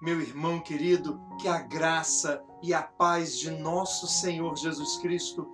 Meu irmão querido, que a graça e a paz de nosso Senhor Jesus Cristo,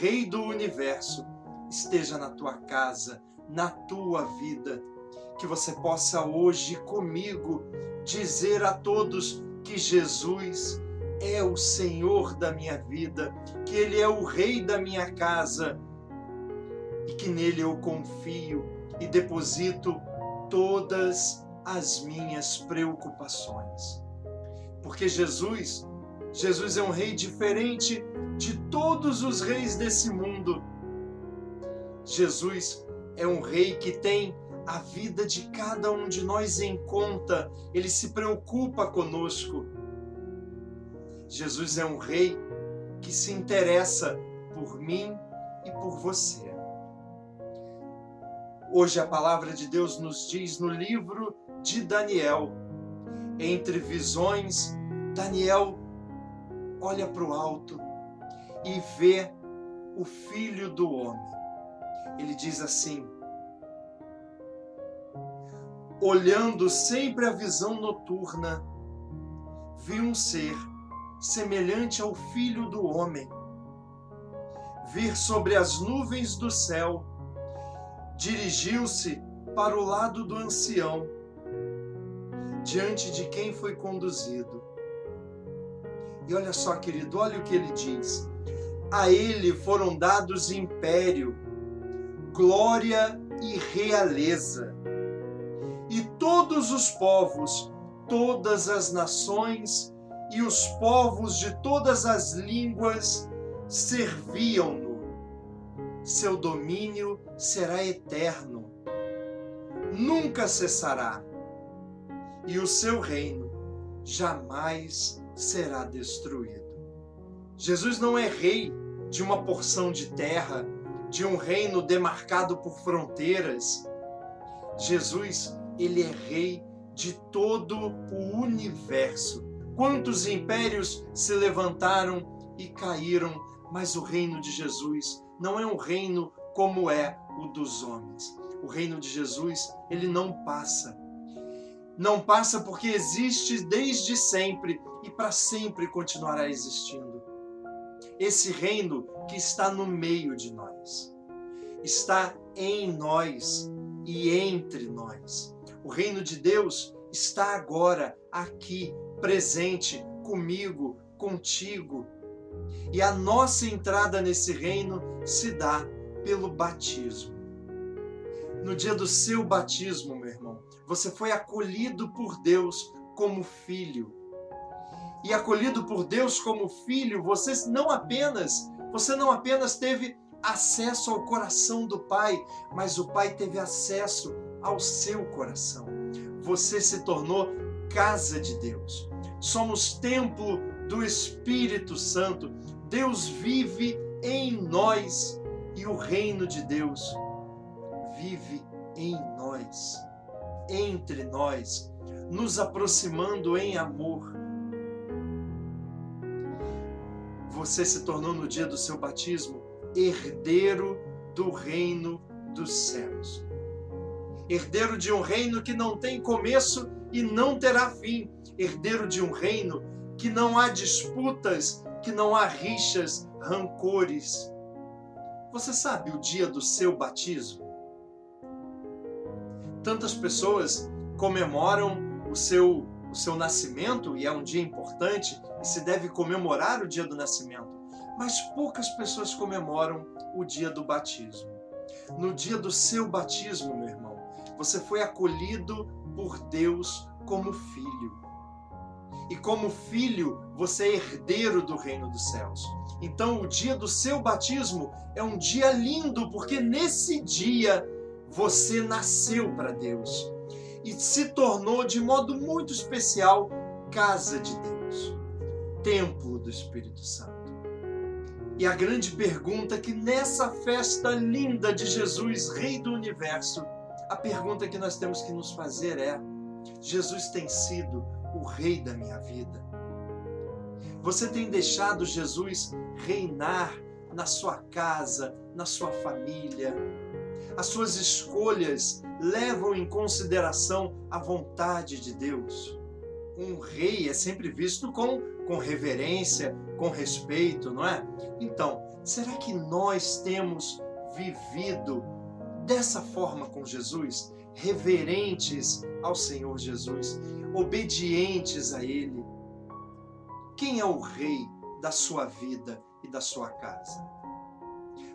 Rei do universo, esteja na tua casa, na tua vida. Que você possa hoje comigo dizer a todos que Jesus é o Senhor da minha vida, que Ele é o Rei da minha casa e que nele eu confio e deposito todas as minhas preocupações. Porque Jesus, Jesus é um rei diferente de todos os reis desse mundo. Jesus é um rei que tem a vida de cada um de nós em conta, ele se preocupa conosco. Jesus é um rei que se interessa por mim e por você. Hoje a palavra de Deus nos diz no livro de Daniel, entre visões, Daniel olha para o alto e vê o filho do homem. Ele diz assim: olhando sempre a visão noturna, vi um ser semelhante ao filho do homem vir sobre as nuvens do céu dirigiu-se para o lado do ancião, diante de quem foi conduzido. E olha só, querido, olha o que ele diz. A ele foram dados império, glória e realeza. E todos os povos, todas as nações e os povos de todas as línguas serviam-no seu domínio será eterno, nunca cessará, e o seu reino jamais será destruído. Jesus não é rei de uma porção de terra, de um reino demarcado por fronteiras. Jesus, ele é rei de todo o universo. Quantos impérios se levantaram e caíram, mas o reino de Jesus não é um reino como é o dos homens. O reino de Jesus, ele não passa. Não passa porque existe desde sempre e para sempre continuará existindo. Esse reino que está no meio de nós, está em nós e entre nós. O reino de Deus está agora aqui, presente comigo, contigo, e a nossa entrada nesse reino se dá pelo batismo. No dia do seu batismo, meu irmão, você foi acolhido por Deus como filho. E acolhido por Deus como filho, você não apenas, você não apenas teve acesso ao coração do Pai, mas o Pai teve acesso ao seu coração. Você se tornou casa de Deus. Somos templo do Espírito Santo. Deus vive em nós e o reino de Deus vive em nós, entre nós, nos aproximando em amor. Você se tornou no dia do seu batismo herdeiro do reino dos céus. Herdeiro de um reino que não tem começo e não terá fim. Herdeiro de um reino que não há disputas, que não há rixas, rancores. Você sabe o dia do seu batismo? Tantas pessoas comemoram o seu o seu nascimento e é um dia importante e se deve comemorar o dia do nascimento, mas poucas pessoas comemoram o dia do batismo. No dia do seu batismo, meu irmão, você foi acolhido por Deus como filho e como filho você é herdeiro do reino dos céus. Então, o dia do seu batismo é um dia lindo, porque nesse dia você nasceu para Deus e se tornou de modo muito especial casa de Deus, templo do Espírito Santo. E a grande pergunta que nessa festa linda de Jesus, Rei do Universo, a pergunta que nós temos que nos fazer é: Jesus tem sido o Rei da minha vida? Você tem deixado Jesus reinar na sua casa, na sua família? As suas escolhas levam em consideração a vontade de Deus? um rei é sempre visto com, com reverência, com respeito, não é? Então, será que nós temos vivido dessa forma com Jesus? Reverentes ao Senhor Jesus, obedientes a Ele? Quem é o rei da sua vida e da sua casa?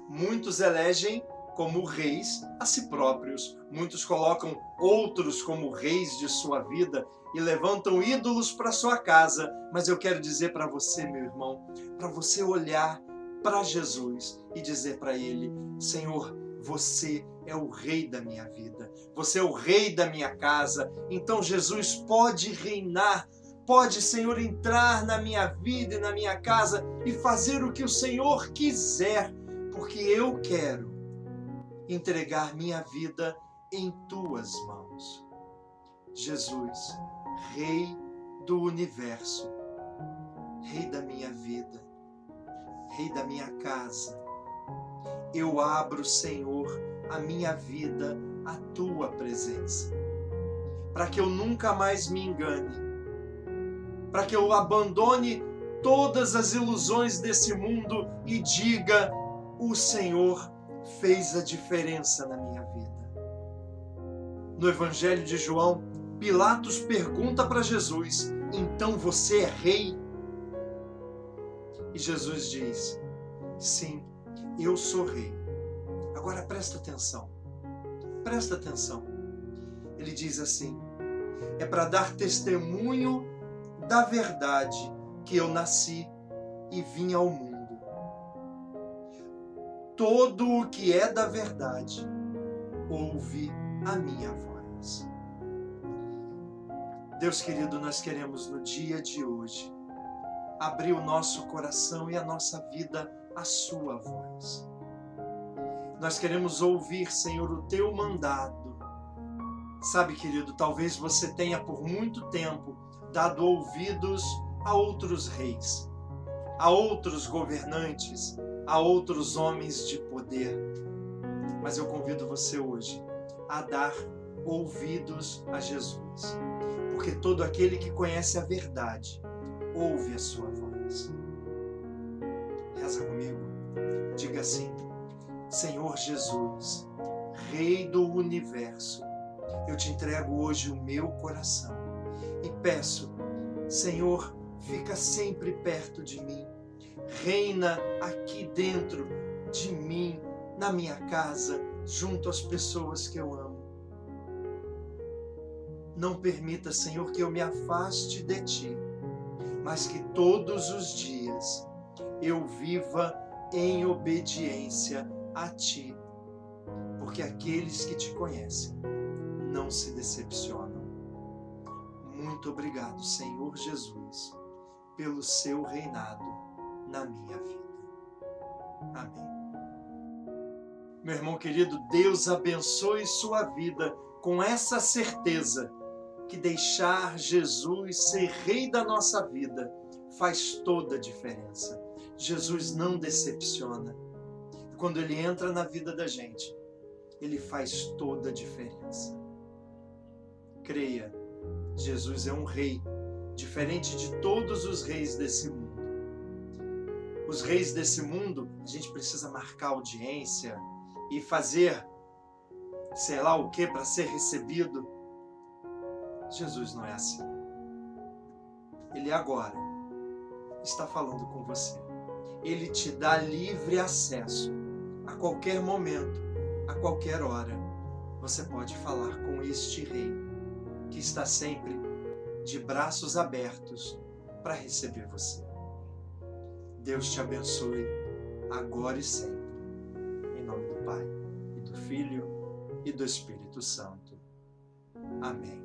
Muitos elegem como reis a si próprios, muitos colocam outros como reis de sua vida e levantam ídolos para sua casa. Mas eu quero dizer para você, meu irmão, para você olhar para Jesus e dizer para ele: Senhor, você é o rei da minha vida, você é o rei da minha casa. Então Jesus pode reinar, pode, Senhor, entrar na minha vida e na minha casa e fazer o que o Senhor quiser, porque eu quero entregar minha vida em tuas mãos. Jesus, Rei do universo, Rei da minha vida, Rei da minha casa. Eu abro, Senhor, a minha vida à tua presença, para que eu nunca mais me engane, para que eu abandone todas as ilusões desse mundo e diga: o Senhor fez a diferença na minha vida. No Evangelho de João, Pilatos pergunta para Jesus: Então você é rei? E Jesus diz: Sim, eu sou rei. Agora presta atenção. Presta atenção. Ele diz assim: É para dar testemunho da verdade que eu nasci e vim ao mundo. Todo o que é da verdade ouve a minha voz. Deus querido, nós queremos no dia de hoje abrir o nosso coração e a nossa vida à Sua voz. Nós queremos ouvir, Senhor, o Teu mandado. Sabe, querido, talvez você tenha por muito tempo dado ouvidos a outros reis, a outros governantes, a outros homens de poder. Mas eu convido você hoje a dar ouvidos a Jesus porque todo aquele que conhece a verdade ouve a sua voz. Comigo, diga assim: Senhor Jesus, Rei do universo, eu te entrego hoje o meu coração e peço, Senhor, fica sempre perto de mim, reina aqui dentro de mim, na minha casa, junto às pessoas que eu amo. Não permita, Senhor, que eu me afaste de ti, mas que todos os dias eu viva em obediência a ti, porque aqueles que te conhecem não se decepcionam. Muito obrigado, Senhor Jesus, pelo seu reinado na minha vida. Amém. Meu irmão querido, Deus abençoe sua vida com essa certeza que deixar Jesus ser rei da nossa vida faz toda a diferença. Jesus não decepciona. Quando ele entra na vida da gente, ele faz toda a diferença. Creia, Jesus é um rei, diferente de todos os reis desse mundo. Os reis desse mundo, a gente precisa marcar audiência e fazer sei lá o que para ser recebido. Jesus não é assim. Ele agora está falando com você. Ele te dá livre acesso a qualquer momento, a qualquer hora. Você pode falar com este Rei que está sempre de braços abertos para receber você. Deus te abençoe agora e sempre. Em nome do Pai, e do Filho e do Espírito Santo. Amém.